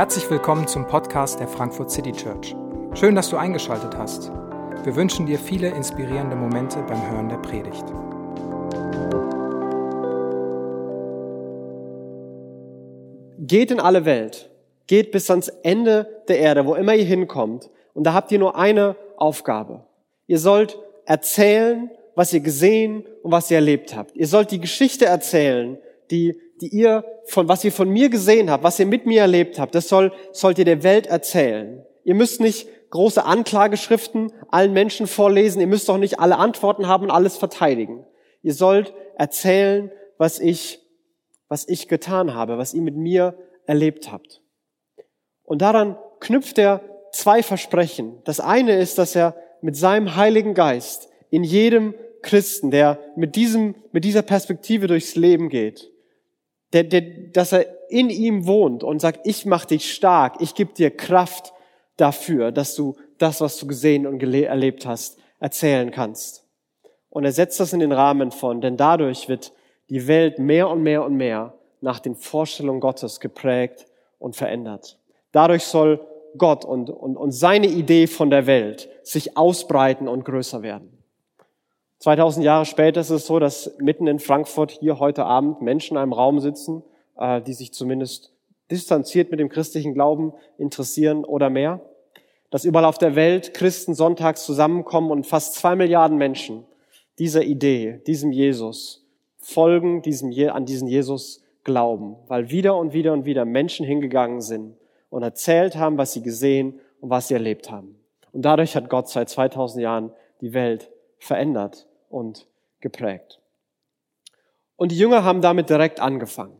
Herzlich willkommen zum Podcast der Frankfurt City Church. Schön, dass du eingeschaltet hast. Wir wünschen dir viele inspirierende Momente beim Hören der Predigt. Geht in alle Welt, geht bis ans Ende der Erde, wo immer ihr hinkommt. Und da habt ihr nur eine Aufgabe. Ihr sollt erzählen, was ihr gesehen und was ihr erlebt habt. Ihr sollt die Geschichte erzählen, die, die ihr von, was ihr von mir gesehen habt, was ihr mit mir erlebt habt. Das soll, sollt ihr der Welt erzählen. Ihr müsst nicht große Anklageschriften allen Menschen vorlesen. Ihr müsst auch nicht alle Antworten haben und alles verteidigen. Ihr sollt erzählen, was ich, was ich getan habe, was ihr mit mir erlebt habt. Und daran knüpft er zwei Versprechen. Das eine ist, dass er mit seinem Heiligen Geist in jedem Christen, der mit diesem, mit dieser Perspektive durchs Leben geht, der, der, dass er in ihm wohnt und sagt, ich mach dich stark, ich gebe dir Kraft dafür, dass du das, was du gesehen und erlebt hast, erzählen kannst. Und er setzt das in den Rahmen von, denn dadurch wird die Welt mehr und mehr und mehr nach den Vorstellungen Gottes geprägt und verändert. Dadurch soll Gott und, und, und seine Idee von der Welt sich ausbreiten und größer werden. 2000 Jahre später ist es so, dass mitten in Frankfurt hier heute Abend Menschen in einem Raum sitzen, äh, die sich zumindest distanziert mit dem christlichen Glauben interessieren oder mehr. Dass überall auf der Welt Christen sonntags zusammenkommen und fast zwei Milliarden Menschen dieser Idee, diesem Jesus folgen, diesem, an diesen Jesus glauben, weil wieder und wieder und wieder Menschen hingegangen sind und erzählt haben, was sie gesehen und was sie erlebt haben. Und dadurch hat Gott seit 2000 Jahren die Welt verändert und geprägt. Und die Jünger haben damit direkt angefangen.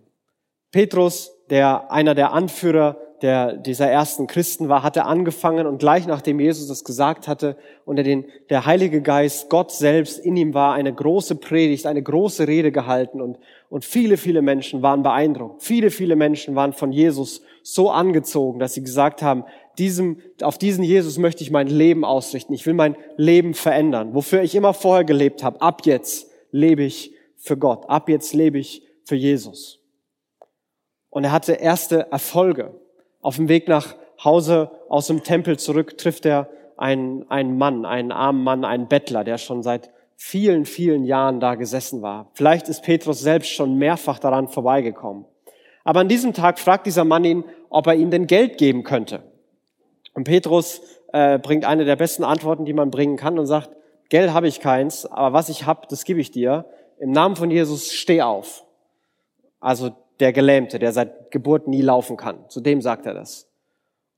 Petrus, der einer der Anführer der, dieser ersten Christen war, hatte angefangen und gleich nachdem Jesus das gesagt hatte und er den, der Heilige Geist, Gott selbst in ihm war, eine große Predigt, eine große Rede gehalten und, und viele, viele Menschen waren beeindruckt. Viele, viele Menschen waren von Jesus so angezogen, dass sie gesagt haben, diesem, auf diesen Jesus möchte ich mein Leben ausrichten. Ich will mein Leben verändern. Wofür ich immer vorher gelebt habe. Ab jetzt lebe ich für Gott. Ab jetzt lebe ich für Jesus. Und er hatte erste Erfolge. Auf dem Weg nach Hause aus dem Tempel zurück trifft er einen, einen Mann, einen armen Mann, einen Bettler, der schon seit vielen, vielen Jahren da gesessen war. Vielleicht ist Petrus selbst schon mehrfach daran vorbeigekommen. Aber an diesem Tag fragt dieser Mann ihn, ob er ihm denn Geld geben könnte. Und Petrus äh, bringt eine der besten Antworten, die man bringen kann und sagt, Geld habe ich keins, aber was ich habe, das gebe ich dir. Im Namen von Jesus steh auf. Also der Gelähmte, der seit Geburt nie laufen kann. Zu dem sagt er das.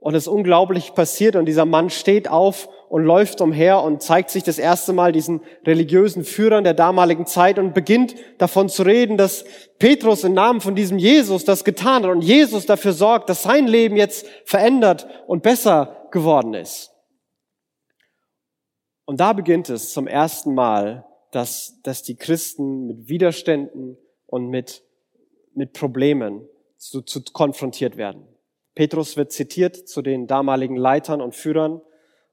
Und es unglaublich passiert und dieser Mann steht auf und läuft umher und zeigt sich das erste Mal diesen religiösen Führern der damaligen Zeit und beginnt davon zu reden, dass Petrus im Namen von diesem Jesus das getan hat und Jesus dafür sorgt, dass sein Leben jetzt verändert und besser geworden ist. Und da beginnt es zum ersten Mal, dass, dass die Christen mit Widerständen und mit, mit Problemen zu, zu konfrontiert werden. Petrus wird zitiert zu den damaligen Leitern und Führern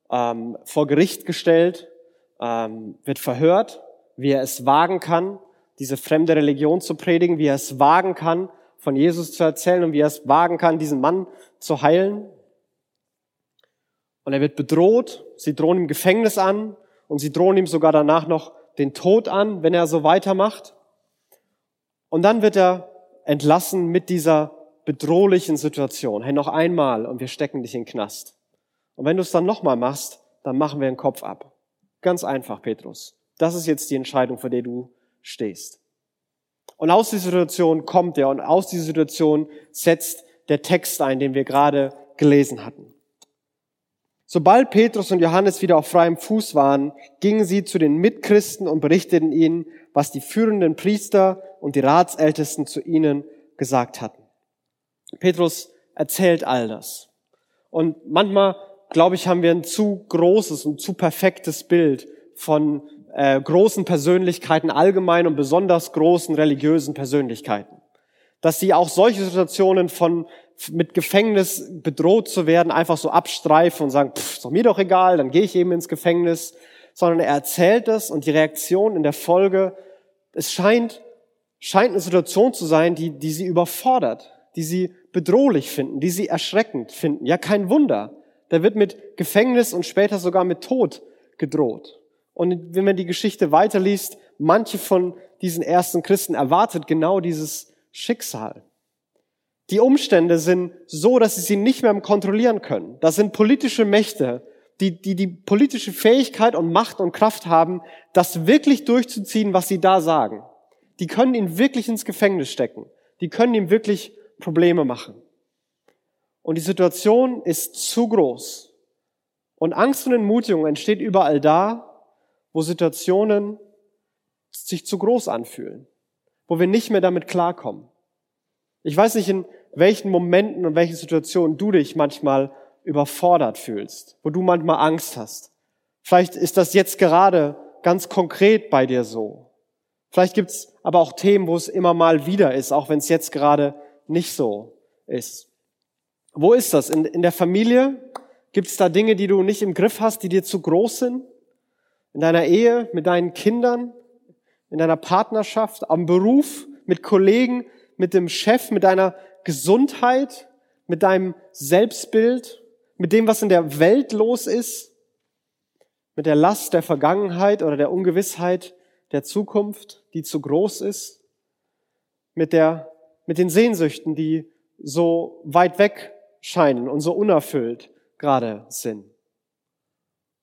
ähm, vor Gericht gestellt, ähm, wird verhört, wie er es wagen kann, diese fremde Religion zu predigen, wie er es wagen kann, von Jesus zu erzählen und wie er es wagen kann, diesen Mann zu heilen. Und er wird bedroht, sie drohen ihm Gefängnis an und sie drohen ihm sogar danach noch den Tod an, wenn er so weitermacht. Und dann wird er entlassen mit dieser bedrohlichen Situation. Hey, noch einmal und wir stecken dich in den Knast. Und wenn du es dann nochmal machst, dann machen wir den Kopf ab. Ganz einfach, Petrus. Das ist jetzt die Entscheidung, vor der du stehst. Und aus dieser Situation kommt er und aus dieser Situation setzt der Text ein, den wir gerade gelesen hatten. Sobald Petrus und Johannes wieder auf freiem Fuß waren, gingen sie zu den Mitchristen und berichteten ihnen, was die führenden Priester und die Ratsältesten zu ihnen gesagt hatten. Petrus erzählt all das. Und manchmal glaube ich, haben wir ein zu großes und zu perfektes Bild von äh, großen Persönlichkeiten allgemein und besonders großen religiösen Persönlichkeiten. Dass sie auch solche Situationen von mit Gefängnis bedroht zu werden, einfach so abstreifen und sagen, pff, ist doch mir doch egal, dann gehe ich eben ins Gefängnis, sondern er erzählt das und die Reaktion in der Folge, es scheint, scheint eine Situation zu sein, die, die sie überfordert, die sie bedrohlich finden, die sie erschreckend finden. Ja, kein Wunder. Da wird mit Gefängnis und später sogar mit Tod gedroht. Und wenn man die Geschichte weiterliest, manche von diesen ersten Christen erwartet genau dieses Schicksal. Die Umstände sind so, dass sie sie nicht mehr kontrollieren können. Das sind politische Mächte, die, die die politische Fähigkeit und Macht und Kraft haben, das wirklich durchzuziehen, was sie da sagen. Die können ihn wirklich ins Gefängnis stecken. Die können ihm wirklich Probleme machen. Und die Situation ist zu groß. Und Angst und Entmutigung entsteht überall da, wo Situationen sich zu groß anfühlen, wo wir nicht mehr damit klarkommen. Ich weiß nicht, in welchen Momenten und welchen Situationen du dich manchmal überfordert fühlst, wo du manchmal Angst hast. Vielleicht ist das jetzt gerade ganz konkret bei dir so. Vielleicht gibt's aber auch Themen, wo es immer mal wieder ist, auch wenn es jetzt gerade nicht so ist. Wo ist das? In, in der Familie? Gibt es da Dinge, die du nicht im Griff hast, die dir zu groß sind? In deiner Ehe, mit deinen Kindern, in deiner Partnerschaft, am Beruf, mit Kollegen, mit dem Chef, mit deiner Gesundheit, mit deinem Selbstbild, mit dem, was in der Welt los ist, mit der Last der Vergangenheit oder der Ungewissheit der Zukunft, die zu groß ist, mit der, mit den Sehnsüchten, die so weit weg scheinen und so unerfüllt gerade sind.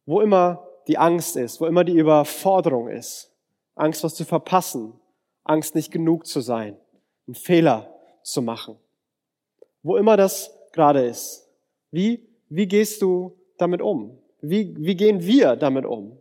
Wo immer die Angst ist, wo immer die Überforderung ist, Angst, was zu verpassen, Angst, nicht genug zu sein, einen Fehler zu machen. Wo immer das gerade ist. Wie, wie gehst du damit um? Wie, wie gehen wir damit um?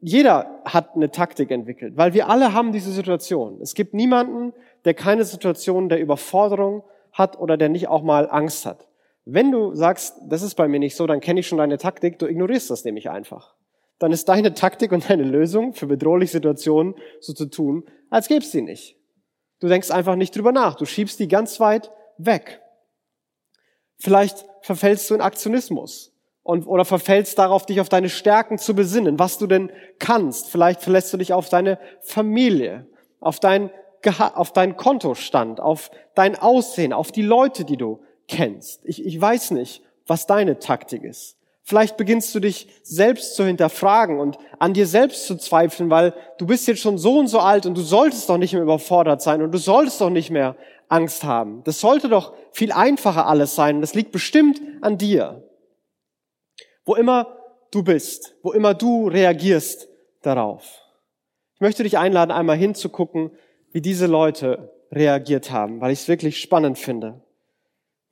Jeder hat eine Taktik entwickelt, weil wir alle haben diese Situation. Es gibt niemanden, der keine Situation der Überforderung hat oder der nicht auch mal Angst hat. Wenn du sagst, das ist bei mir nicht so, dann kenne ich schon deine Taktik, du ignorierst das nämlich einfach. Dann ist deine Taktik und deine Lösung für bedrohliche Situationen so zu tun, als gäbe es sie nicht. Du denkst einfach nicht drüber nach, du schiebst die ganz weit weg. Vielleicht verfällst du in Aktionismus und, oder verfällst darauf, dich auf deine Stärken zu besinnen, was du denn kannst. Vielleicht verlässt du dich auf deine Familie, auf dein, auf deinen Kontostand, auf dein Aussehen, auf die Leute, die du kennst. Ich, ich weiß nicht, was deine Taktik ist. Vielleicht beginnst du dich selbst zu hinterfragen und an dir selbst zu zweifeln, weil du bist jetzt schon so und so alt und du solltest doch nicht mehr überfordert sein und du solltest doch nicht mehr Angst haben. Das sollte doch viel einfacher alles sein. Das liegt bestimmt an dir. Wo immer du bist, wo immer du reagierst darauf. Ich möchte dich einladen, einmal hinzugucken, wie diese Leute reagiert haben, weil ich es wirklich spannend finde.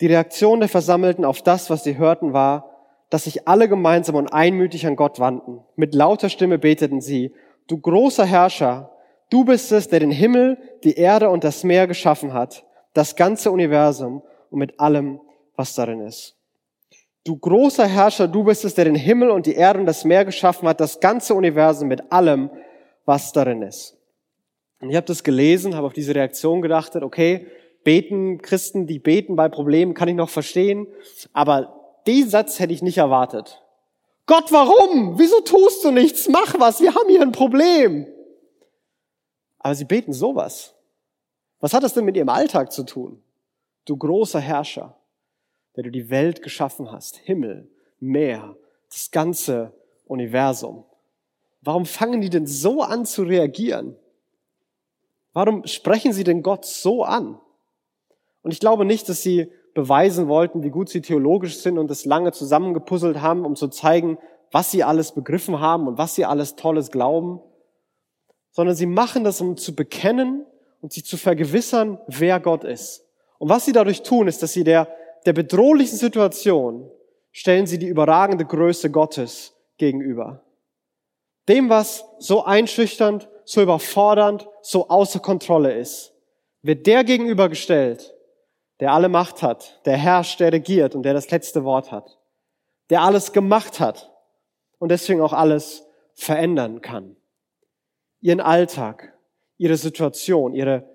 Die Reaktion der Versammelten auf das, was sie hörten, war, dass sich alle gemeinsam und einmütig an Gott wandten. Mit lauter Stimme beteten sie, du großer Herrscher, du bist es, der den Himmel, die Erde und das Meer geschaffen hat, das ganze Universum und mit allem, was darin ist. Du großer Herrscher, du bist es, der den Himmel und die Erde und das Meer geschaffen hat, das ganze Universum mit allem, was darin ist. Und ich habe das gelesen, habe auf diese Reaktion gedacht, okay, beten, Christen, die beten bei Problemen, kann ich noch verstehen, aber den Satz hätte ich nicht erwartet. Gott, warum? Wieso tust du nichts? Mach was, wir haben hier ein Problem. Aber sie beten sowas. Was hat das denn mit ihrem Alltag zu tun? Du großer Herrscher, der du die Welt geschaffen hast, Himmel, Meer, das ganze Universum. Warum fangen die denn so an zu reagieren? Warum sprechen sie denn Gott so an? Und ich glaube nicht, dass sie beweisen wollten, wie gut sie theologisch sind und es lange zusammengepuzzelt haben, um zu zeigen, was sie alles begriffen haben und was sie alles Tolles glauben, sondern sie machen das, um zu bekennen und sich zu vergewissern, wer Gott ist. Und was sie dadurch tun, ist, dass sie der, der bedrohlichen Situation stellen sie die überragende Größe Gottes gegenüber. Dem, was so einschüchternd, so überfordernd, so außer Kontrolle ist, wird der gegenübergestellt, der alle Macht hat, der herrscht, der regiert und der das letzte Wort hat, der alles gemacht hat und deswegen auch alles verändern kann. Ihren Alltag, ihre Situation, ihre,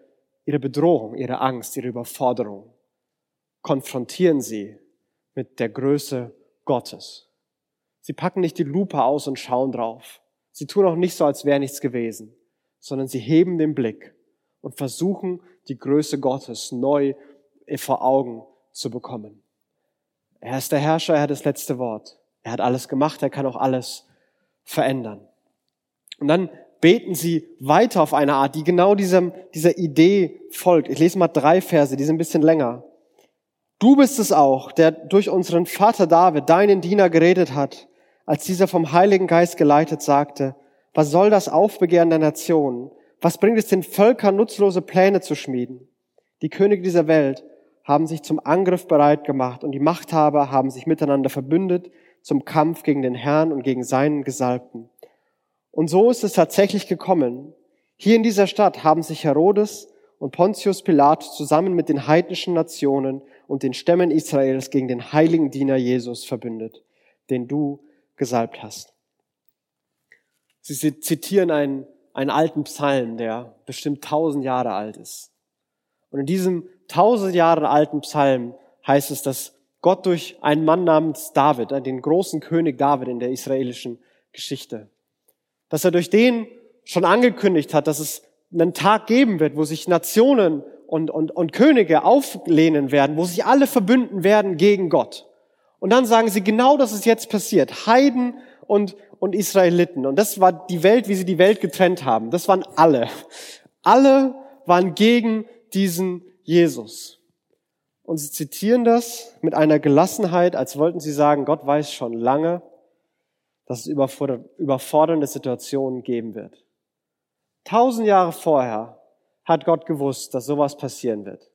ihre Bedrohung, ihre Angst, ihre Überforderung konfrontieren sie mit der Größe Gottes. Sie packen nicht die Lupe aus und schauen drauf. Sie tun auch nicht so, als wäre nichts gewesen, sondern sie heben den Blick und versuchen, die Größe Gottes neu vor Augen zu bekommen. Er ist der Herrscher, er hat das letzte Wort. Er hat alles gemacht, er kann auch alles verändern. Und dann beten sie weiter auf eine Art, die genau diesem, dieser Idee folgt. Ich lese mal drei Verse, die sind ein bisschen länger. Du bist es auch, der durch unseren Vater David, deinen Diener, geredet hat, als dieser vom Heiligen Geist geleitet sagte, was soll das Aufbegehren der Nationen? Was bringt es den Völkern, nutzlose Pläne zu schmieden? Die Könige dieser Welt haben sich zum Angriff bereit gemacht und die Machthaber haben sich miteinander verbündet zum Kampf gegen den Herrn und gegen seinen Gesalbten. Und so ist es tatsächlich gekommen. Hier in dieser Stadt haben sich Herodes und Pontius Pilatus zusammen mit den heidnischen Nationen und den Stämmen Israels gegen den heiligen Diener Jesus verbündet, den du gesalbt hast. Sie zitieren einen, einen alten Psalm, der bestimmt tausend Jahre alt ist. Und in diesem tausend Jahre alten Psalm heißt es, dass Gott durch einen Mann namens David, den großen König David in der israelischen Geschichte, dass er durch den schon angekündigt hat, dass es einen Tag geben wird, wo sich Nationen und, und, und Könige auflehnen werden, wo sich alle verbünden werden gegen Gott. Und dann sagen sie, genau das ist jetzt passiert. Heiden und, und Israeliten. Und das war die Welt, wie sie die Welt getrennt haben. Das waren alle. Alle waren gegen diesen Jesus. Und sie zitieren das mit einer Gelassenheit, als wollten sie sagen, Gott weiß schon lange, dass es überfordernde Situationen geben wird. Tausend Jahre vorher hat Gott gewusst, dass sowas passieren wird.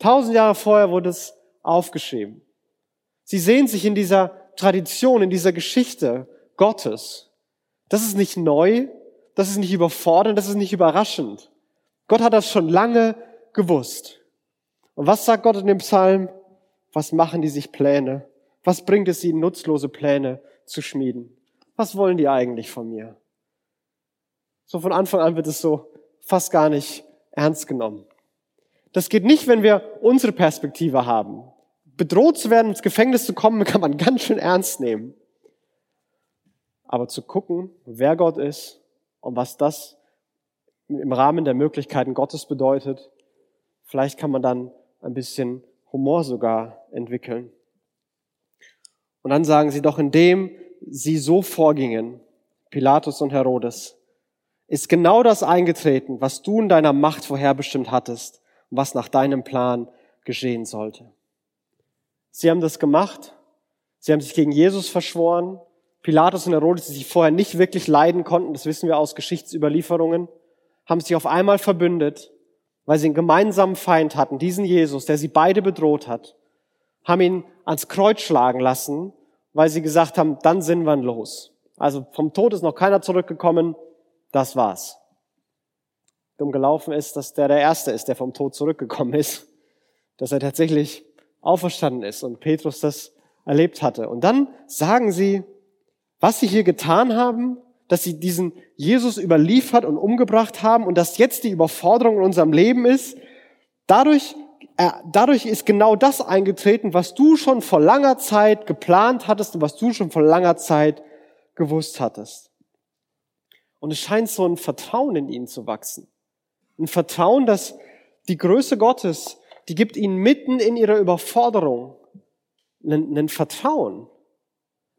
Tausend Jahre vorher wurde es aufgeschrieben. Sie sehen sich in dieser Tradition, in dieser Geschichte Gottes. Das ist nicht neu, das ist nicht überfordernd, das ist nicht überraschend. Gott hat das schon lange gewusst. Und was sagt Gott in dem Psalm? Was machen die sich Pläne? Was bringt es ihnen, nutzlose Pläne zu schmieden? Was wollen die eigentlich von mir? So von Anfang an wird es so fast gar nicht ernst genommen. Das geht nicht, wenn wir unsere Perspektive haben. Bedroht zu werden, ins Gefängnis zu kommen, kann man ganz schön ernst nehmen. Aber zu gucken, wer Gott ist und was das im Rahmen der Möglichkeiten Gottes bedeutet, vielleicht kann man dann ein bisschen Humor sogar entwickeln. Und dann sagen sie doch, indem sie so vorgingen, Pilatus und Herodes, ist genau das eingetreten, was du in deiner Macht vorherbestimmt hattest und was nach deinem Plan geschehen sollte. Sie haben das gemacht. Sie haben sich gegen Jesus verschworen. Pilatus und Herodes, die sich vorher nicht wirklich leiden konnten, das wissen wir aus Geschichtsüberlieferungen, haben sich auf einmal verbündet, weil sie einen gemeinsamen Feind hatten, diesen Jesus, der sie beide bedroht hat, haben ihn ans Kreuz schlagen lassen, weil sie gesagt haben, dann sind wir los. Also vom Tod ist noch keiner zurückgekommen, das war's. Dumm gelaufen ist, dass der der Erste ist, der vom Tod zurückgekommen ist, dass er tatsächlich auferstanden ist und Petrus das erlebt hatte. Und dann sagen sie, was sie hier getan haben, dass sie diesen Jesus überliefert und umgebracht haben und dass jetzt die Überforderung in unserem Leben ist, dadurch, äh, dadurch ist genau das eingetreten, was du schon vor langer Zeit geplant hattest und was du schon vor langer Zeit gewusst hattest. Und es scheint so ein Vertrauen in ihnen zu wachsen. Ein Vertrauen, dass die Größe Gottes, die gibt ihnen mitten in ihrer Überforderung ein, Vertrauen.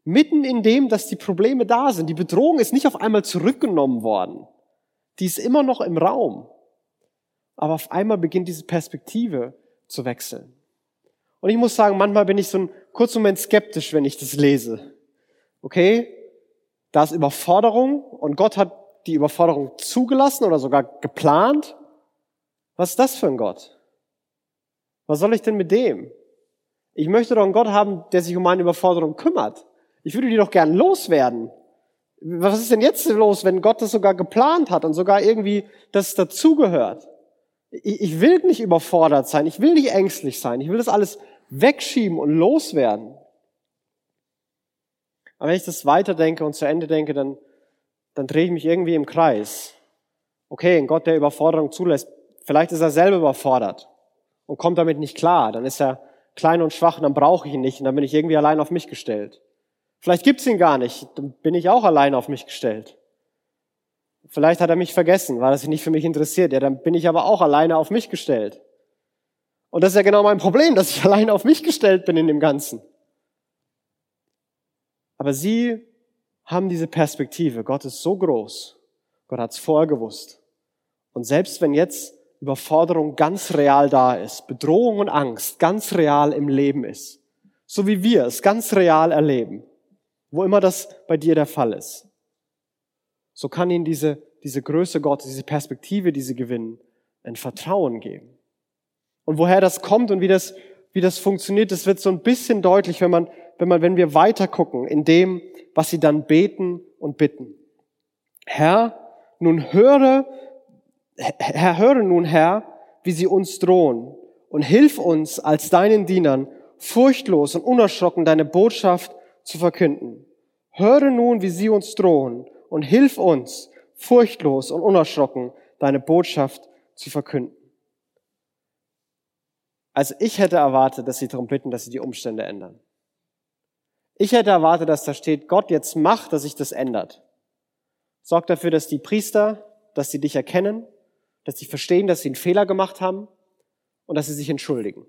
Mitten in dem, dass die Probleme da sind. Die Bedrohung ist nicht auf einmal zurückgenommen worden. Die ist immer noch im Raum. Aber auf einmal beginnt diese Perspektive zu wechseln. Und ich muss sagen, manchmal bin ich so einen kurzen Moment skeptisch, wenn ich das lese. Okay, da ist Überforderung und Gott hat die Überforderung zugelassen oder sogar geplant. Was ist das für ein Gott? Was soll ich denn mit dem? Ich möchte doch einen Gott haben, der sich um meine Überforderung kümmert. Ich würde die doch gern loswerden. Was ist denn jetzt los, wenn Gott das sogar geplant hat und sogar irgendwie das dazugehört? Ich will nicht überfordert sein. Ich will nicht ängstlich sein. Ich will das alles wegschieben und loswerden. Aber wenn ich das weiterdenke und zu Ende denke, dann, dann drehe ich mich irgendwie im Kreis. Okay, ein Gott, der Überforderung zulässt, vielleicht ist er selber überfordert und kommt damit nicht klar. Dann ist er klein und schwach und dann brauche ich ihn nicht und dann bin ich irgendwie allein auf mich gestellt. Vielleicht gibt's ihn gar nicht, dann bin ich auch allein auf mich gestellt. Vielleicht hat er mich vergessen, weil er sich nicht für mich interessiert. Ja, dann bin ich aber auch alleine auf mich gestellt. Und das ist ja genau mein Problem, dass ich allein auf mich gestellt bin in dem Ganzen. Aber sie haben diese Perspektive. Gott ist so groß. Gott hat es vorher gewusst. Und selbst wenn jetzt Überforderung ganz real da ist, Bedrohung und Angst ganz real im Leben ist, so wie wir es ganz real erleben, wo immer das bei dir der Fall ist, so kann ihnen diese, diese Größe Gottes, diese Perspektive, die sie gewinnen, ein Vertrauen geben. Und woher das kommt und wie das, wie das funktioniert, das wird so ein bisschen deutlich, wenn man, wenn man, wenn wir weiter gucken in dem, was sie dann beten und bitten. Herr, nun höre, Herr, höre nun, Herr, wie sie uns drohen und hilf uns als deinen Dienern furchtlos und unerschrocken deine Botschaft zu verkünden. Höre nun, wie sie uns drohen und hilf uns furchtlos und unerschrocken deine Botschaft zu verkünden. Also ich hätte erwartet, dass sie darum bitten, dass sie die Umstände ändern. Ich hätte erwartet, dass da steht, Gott jetzt macht, dass sich das ändert. Sorgt dafür, dass die Priester, dass sie dich erkennen, dass sie verstehen, dass sie einen Fehler gemacht haben und dass sie sich entschuldigen.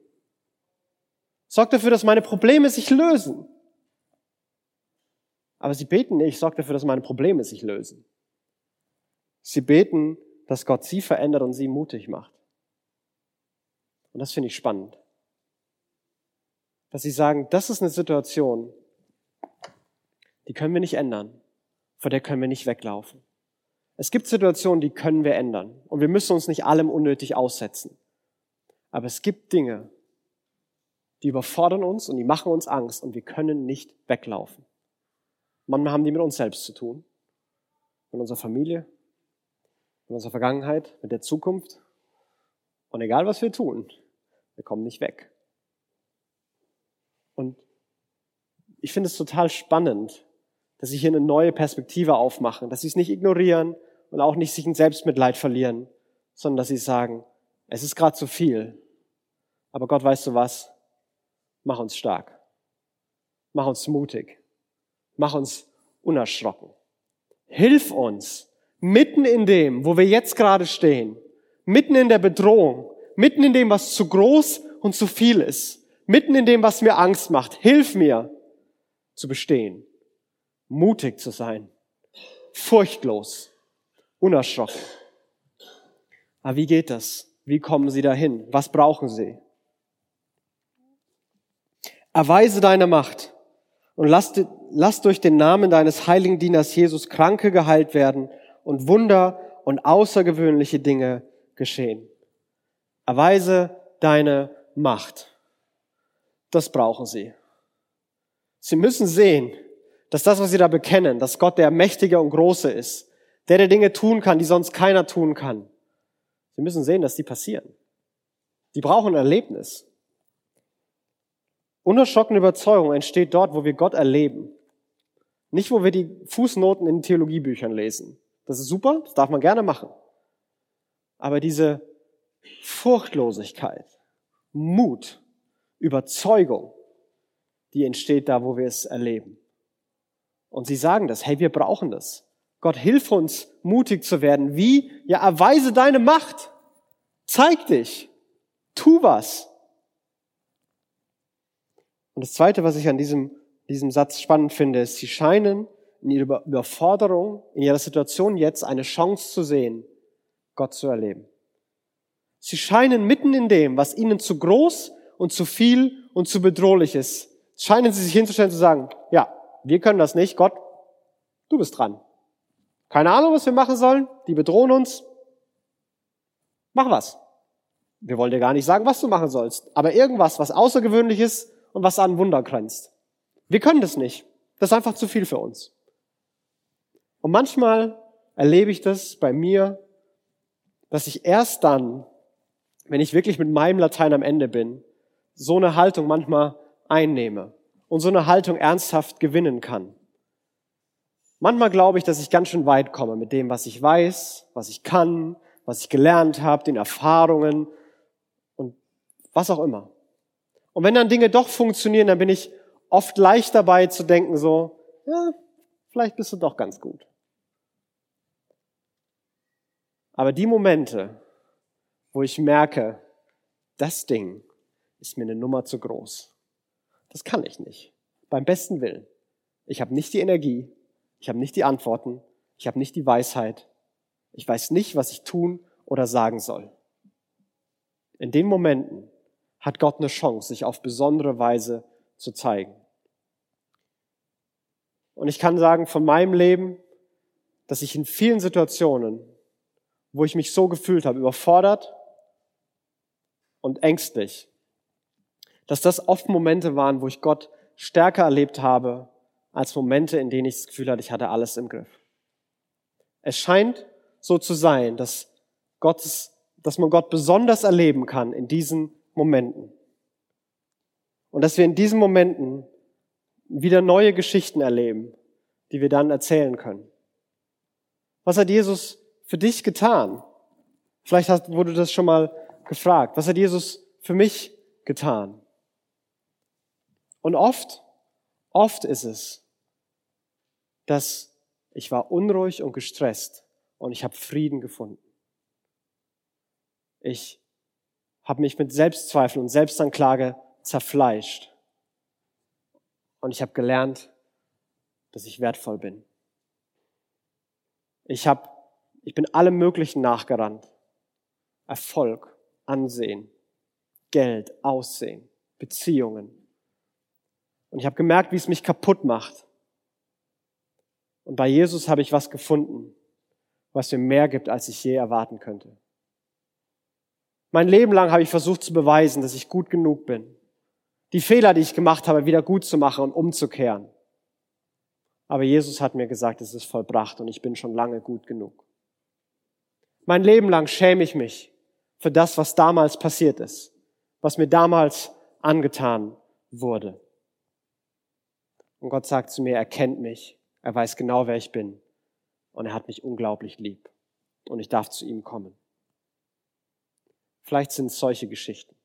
Sorgt dafür, dass meine Probleme sich lösen. Aber sie beten nicht, sorgt dafür, dass meine Probleme sich lösen. Sie beten, dass Gott sie verändert und sie mutig macht. Und das finde ich spannend. Dass sie sagen, das ist eine Situation, die können wir nicht ändern, vor der können wir nicht weglaufen. Es gibt Situationen, die können wir ändern und wir müssen uns nicht allem unnötig aussetzen. Aber es gibt Dinge, die überfordern uns und die machen uns Angst und wir können nicht weglaufen. Manchmal haben die mit uns selbst zu tun, mit unserer Familie, mit unserer Vergangenheit, mit der Zukunft. Und egal was wir tun, wir kommen nicht weg. Und ich finde es total spannend, dass sie hier eine neue Perspektive aufmachen, dass sie es nicht ignorieren und auch nicht sich in Selbstmitleid verlieren, sondern dass sie sagen, es ist gerade zu viel. Aber Gott, weißt du was? Mach uns stark. Mach uns mutig. Mach uns unerschrocken. Hilf uns, mitten in dem, wo wir jetzt gerade stehen, mitten in der Bedrohung, mitten in dem, was zu groß und zu viel ist, mitten in dem, was mir Angst macht. Hilf mir zu bestehen mutig zu sein, furchtlos, unerschrocken. Aber wie geht das? Wie kommen sie dahin? Was brauchen sie? Erweise deine Macht und lass, lass durch den Namen deines heiligen Dieners Jesus Kranke geheilt werden und Wunder und außergewöhnliche Dinge geschehen. Erweise deine Macht. Das brauchen sie. Sie müssen sehen, dass das, was sie da bekennen, dass Gott der Mächtige und Große ist, der der Dinge tun kann, die sonst keiner tun kann. Sie müssen sehen, dass die passieren. Die brauchen ein Erlebnis. Unerschrockene Überzeugung entsteht dort, wo wir Gott erleben. Nicht, wo wir die Fußnoten in Theologiebüchern lesen. Das ist super, das darf man gerne machen. Aber diese Furchtlosigkeit, Mut, Überzeugung, die entsteht da, wo wir es erleben. Und sie sagen das, hey, wir brauchen das. Gott, hilf uns, mutig zu werden. Wie? Ja, erweise deine Macht. Zeig dich. Tu was. Und das Zweite, was ich an diesem, diesem Satz spannend finde, ist, sie scheinen in ihrer Überforderung, in ihrer Situation jetzt eine Chance zu sehen, Gott zu erleben. Sie scheinen mitten in dem, was ihnen zu groß und zu viel und zu bedrohlich ist, scheinen sie sich hinzustellen und zu sagen, ja, wir können das nicht. Gott, du bist dran. Keine Ahnung, was wir machen sollen. Die bedrohen uns. Mach was. Wir wollen dir gar nicht sagen, was du machen sollst. Aber irgendwas, was außergewöhnlich ist und was an Wunder grenzt. Wir können das nicht. Das ist einfach zu viel für uns. Und manchmal erlebe ich das bei mir, dass ich erst dann, wenn ich wirklich mit meinem Latein am Ende bin, so eine Haltung manchmal einnehme und so eine Haltung ernsthaft gewinnen kann. Manchmal glaube ich, dass ich ganz schön weit komme mit dem, was ich weiß, was ich kann, was ich gelernt habe, den Erfahrungen und was auch immer. Und wenn dann Dinge doch funktionieren, dann bin ich oft leicht dabei zu denken so, ja, vielleicht bist du doch ganz gut. Aber die Momente, wo ich merke, das Ding, ist mir eine Nummer zu groß. Das kann ich nicht. Beim besten Willen. Ich habe nicht die Energie, ich habe nicht die Antworten, ich habe nicht die Weisheit, ich weiß nicht, was ich tun oder sagen soll. In den Momenten hat Gott eine Chance, sich auf besondere Weise zu zeigen. Und ich kann sagen von meinem Leben, dass ich in vielen Situationen, wo ich mich so gefühlt habe, überfordert und ängstlich, dass das oft Momente waren, wo ich Gott stärker erlebt habe, als Momente, in denen ich das Gefühl hatte, ich hatte alles im Griff. Es scheint so zu sein, dass, Gottes, dass man Gott besonders erleben kann in diesen Momenten. Und dass wir in diesen Momenten wieder neue Geschichten erleben, die wir dann erzählen können. Was hat Jesus für dich getan? Vielleicht hast, wurde das schon mal gefragt. Was hat Jesus für mich getan? Und oft, oft ist es, dass ich war unruhig und gestresst und ich habe Frieden gefunden. Ich habe mich mit Selbstzweifel und Selbstanklage zerfleischt. Und ich habe gelernt, dass ich wertvoll bin. Ich habe, ich bin allem Möglichen nachgerannt. Erfolg, Ansehen, Geld, Aussehen, Beziehungen. Und ich habe gemerkt, wie es mich kaputt macht. Und bei Jesus habe ich was gefunden, was mir mehr gibt, als ich je erwarten könnte. Mein Leben lang habe ich versucht zu beweisen, dass ich gut genug bin. Die Fehler, die ich gemacht habe, wieder gut zu machen und umzukehren. Aber Jesus hat mir gesagt, es ist vollbracht und ich bin schon lange gut genug. Mein Leben lang schäme ich mich für das, was damals passiert ist, was mir damals angetan wurde. Und Gott sagt zu mir, er kennt mich, er weiß genau, wer ich bin und er hat mich unglaublich lieb und ich darf zu ihm kommen. Vielleicht sind es solche Geschichten.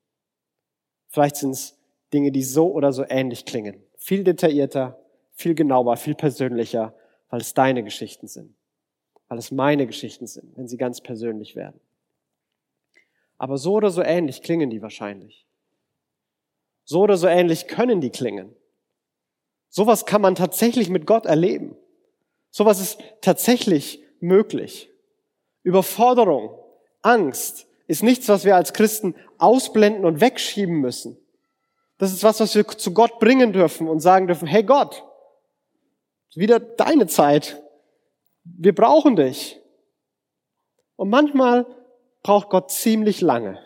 Vielleicht sind es Dinge, die so oder so ähnlich klingen. Viel detaillierter, viel genauer, viel persönlicher, weil es deine Geschichten sind. Weil es meine Geschichten sind, wenn sie ganz persönlich werden. Aber so oder so ähnlich klingen die wahrscheinlich. So oder so ähnlich können die klingen. Sowas kann man tatsächlich mit Gott erleben. Sowas ist tatsächlich möglich. Überforderung, Angst ist nichts, was wir als Christen ausblenden und wegschieben müssen. Das ist was, was wir zu Gott bringen dürfen und sagen dürfen, hey Gott, wieder deine Zeit. Wir brauchen dich. Und manchmal braucht Gott ziemlich lange.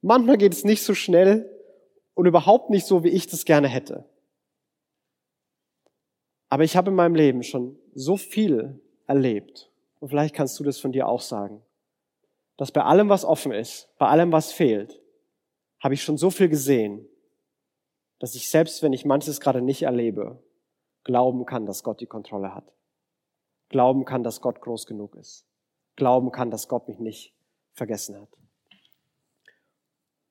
Manchmal geht es nicht so schnell und überhaupt nicht so, wie ich das gerne hätte. Aber ich habe in meinem Leben schon so viel erlebt. Und vielleicht kannst du das von dir auch sagen. Dass bei allem, was offen ist, bei allem, was fehlt, habe ich schon so viel gesehen, dass ich selbst, wenn ich manches gerade nicht erlebe, glauben kann, dass Gott die Kontrolle hat. Glauben kann, dass Gott groß genug ist. Glauben kann, dass Gott mich nicht vergessen hat.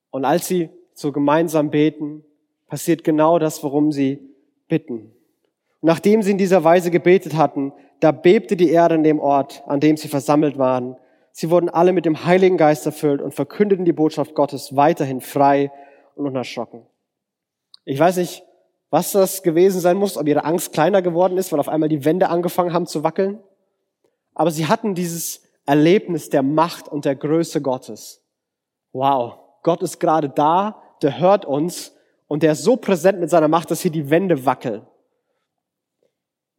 Und als sie so gemeinsam beten, passiert genau das, worum sie bitten. Nachdem sie in dieser Weise gebetet hatten, da bebte die Erde in dem Ort, an dem sie versammelt waren. Sie wurden alle mit dem Heiligen Geist erfüllt und verkündeten die Botschaft Gottes weiterhin frei und unerschrocken. Ich weiß nicht, was das gewesen sein muss, ob ihre Angst kleiner geworden ist, weil auf einmal die Wände angefangen haben zu wackeln. Aber sie hatten dieses Erlebnis der Macht und der Größe Gottes. Wow, Gott ist gerade da, der hört uns und der ist so präsent mit seiner Macht, dass hier die Wände wackeln.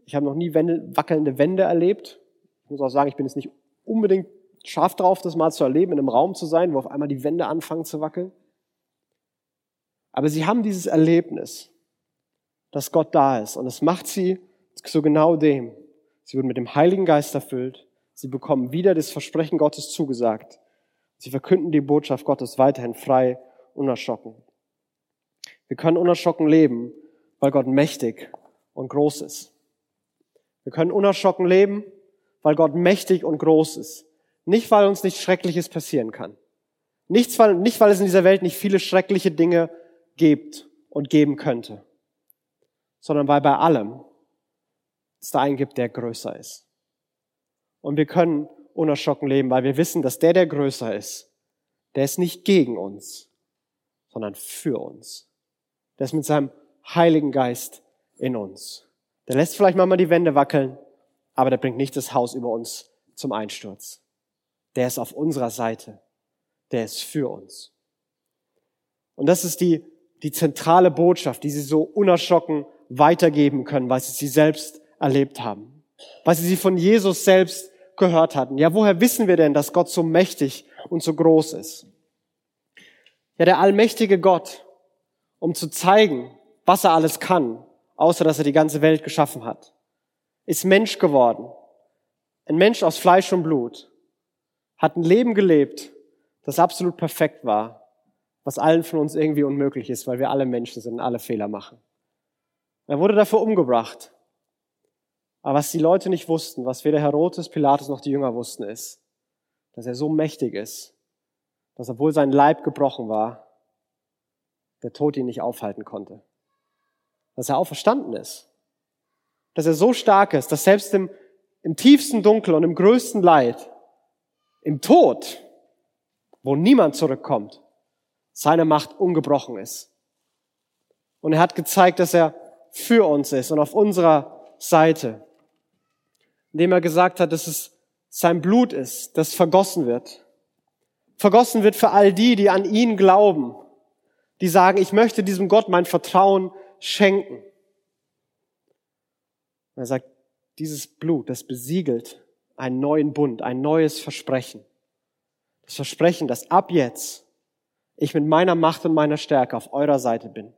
Ich habe noch nie wackelnde Wände erlebt. Ich muss auch sagen, ich bin jetzt nicht unbedingt scharf drauf, das mal zu erleben, in einem Raum zu sein, wo auf einmal die Wände anfangen zu wackeln. Aber sie haben dieses Erlebnis, dass Gott da ist. Und es macht sie zu genau dem. Sie wurden mit dem Heiligen Geist erfüllt. Sie bekommen wieder das Versprechen Gottes zugesagt. Sie verkünden die Botschaft Gottes weiterhin frei, unerschrocken. Wir können unerschrocken leben, weil Gott mächtig und groß ist. Wir können unerschrocken leben, weil Gott mächtig und groß ist. Nicht, weil uns nichts Schreckliches passieren kann. Nicht weil, nicht, weil es in dieser Welt nicht viele schreckliche Dinge gibt und geben könnte, sondern weil bei allem es da einen gibt, der größer ist. Und wir können unerschrocken leben, weil wir wissen, dass der, der größer ist, der ist nicht gegen uns, sondern für uns. Der ist mit seinem Heiligen Geist in uns. Der lässt vielleicht mal die Wände wackeln, aber der bringt nicht das Haus über uns zum Einsturz. Der ist auf unserer Seite. Der ist für uns. Und das ist die, die zentrale Botschaft, die sie so unerschrocken weitergeben können, weil sie sie selbst erlebt haben. Weil sie sie von Jesus selbst gehört hatten. Ja, woher wissen wir denn, dass Gott so mächtig und so groß ist? Ja, der allmächtige Gott, um zu zeigen, was er alles kann, außer dass er die ganze Welt geschaffen hat, ist Mensch geworden. Ein Mensch aus Fleisch und Blut hat ein Leben gelebt, das absolut perfekt war, was allen von uns irgendwie unmöglich ist, weil wir alle Menschen sind und alle Fehler machen. Er wurde dafür umgebracht. Aber was die Leute nicht wussten, was weder Herodes, Pilatus noch die Jünger wussten, ist, dass er so mächtig ist, dass obwohl sein Leib gebrochen war, der Tod ihn nicht aufhalten konnte. Dass er auferstanden ist. Dass er so stark ist, dass selbst im, im tiefsten Dunkel und im größten Leid, im Tod, wo niemand zurückkommt, seine Macht ungebrochen ist. Und er hat gezeigt, dass er für uns ist und auf unserer Seite. Indem er gesagt hat, dass es sein Blut ist, das vergossen wird vergossen wird für all die, die an ihn glauben, die sagen, ich möchte diesem Gott mein Vertrauen schenken. Und er sagt, dieses Blut, das besiegelt einen neuen Bund, ein neues Versprechen. Das Versprechen, dass ab jetzt ich mit meiner Macht und meiner Stärke auf eurer Seite bin.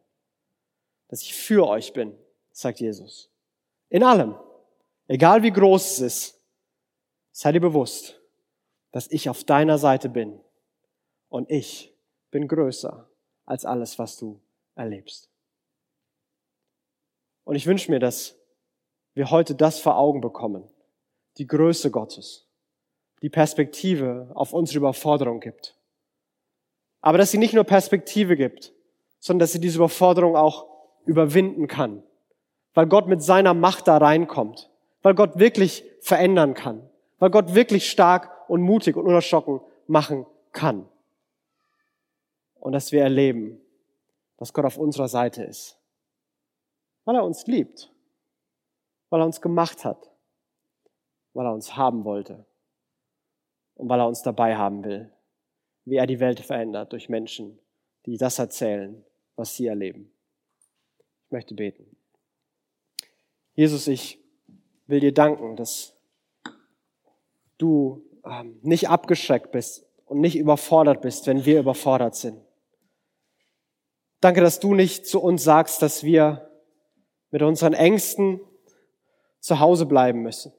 Dass ich für euch bin, sagt Jesus. In allem. Egal wie groß es ist, sei dir bewusst, dass ich auf deiner Seite bin und ich bin größer als alles, was du erlebst. Und ich wünsche mir, dass wir heute das vor Augen bekommen, die Größe Gottes, die Perspektive auf unsere Überforderung gibt. Aber dass sie nicht nur Perspektive gibt, sondern dass sie diese Überforderung auch überwinden kann, weil Gott mit seiner Macht da reinkommt, weil Gott wirklich verändern kann, weil Gott wirklich stark und mutig und unerschrocken machen kann. Und dass wir erleben, dass Gott auf unserer Seite ist. Weil er uns liebt, weil er uns gemacht hat, weil er uns haben wollte und weil er uns dabei haben will, wie er die Welt verändert durch Menschen, die das erzählen, was sie erleben. Ich möchte beten. Jesus, ich will dir danken, dass du ähm, nicht abgeschreckt bist und nicht überfordert bist, wenn wir überfordert sind. Danke, dass du nicht zu uns sagst, dass wir mit unseren Ängsten zu Hause bleiben müssen,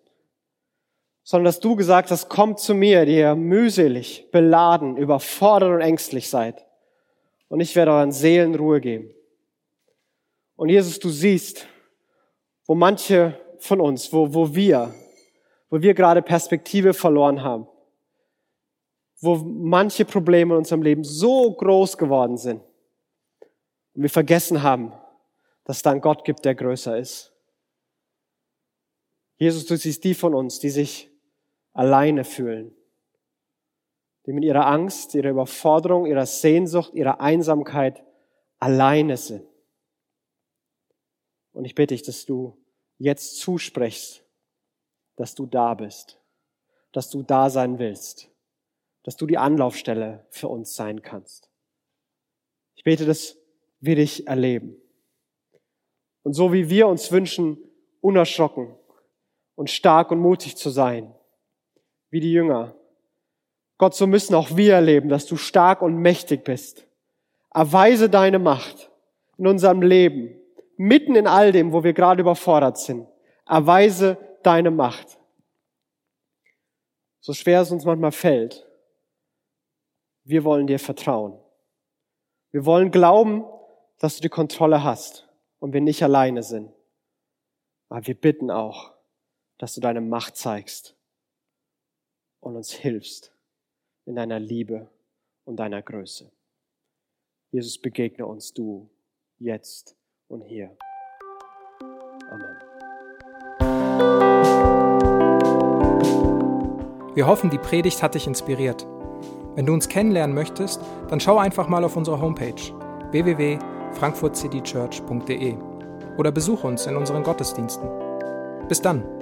sondern dass du gesagt hast, kommt zu mir, die ihr mühselig, beladen, überfordert und ängstlich seid. Und ich werde euren Seelen Ruhe geben. Und Jesus, du siehst, wo manche von uns, wo, wo wir, wo wir gerade Perspektive verloren haben, wo manche Probleme in unserem Leben so groß geworden sind, und wir vergessen haben, dass es da einen Gott gibt, der größer ist. Jesus, du siehst die von uns, die sich alleine fühlen, die mit ihrer Angst, ihrer Überforderung, ihrer Sehnsucht, ihrer Einsamkeit alleine sind. Und ich bitte dich, dass du jetzt zusprichst, dass du da bist, dass du da sein willst, dass du die Anlaufstelle für uns sein kannst. Ich bete, dass wir dich erleben. Und so wie wir uns wünschen, unerschrocken und stark und mutig zu sein, wie die Jünger. Gott, so müssen auch wir erleben, dass du stark und mächtig bist. Erweise deine Macht in unserem Leben, mitten in all dem, wo wir gerade überfordert sind. Erweise deine Macht. So schwer es uns manchmal fällt, wir wollen dir vertrauen. Wir wollen glauben, dass du die Kontrolle hast und wir nicht alleine sind. Aber wir bitten auch, dass du deine Macht zeigst und uns hilfst in deiner Liebe und deiner Größe. Jesus, begegne uns du jetzt und hier. Amen. Wir hoffen, die Predigt hat dich inspiriert. Wenn du uns kennenlernen möchtest, dann schau einfach mal auf unsere Homepage www.frankfurtcitychurch.de oder besuche uns in unseren Gottesdiensten. Bis dann!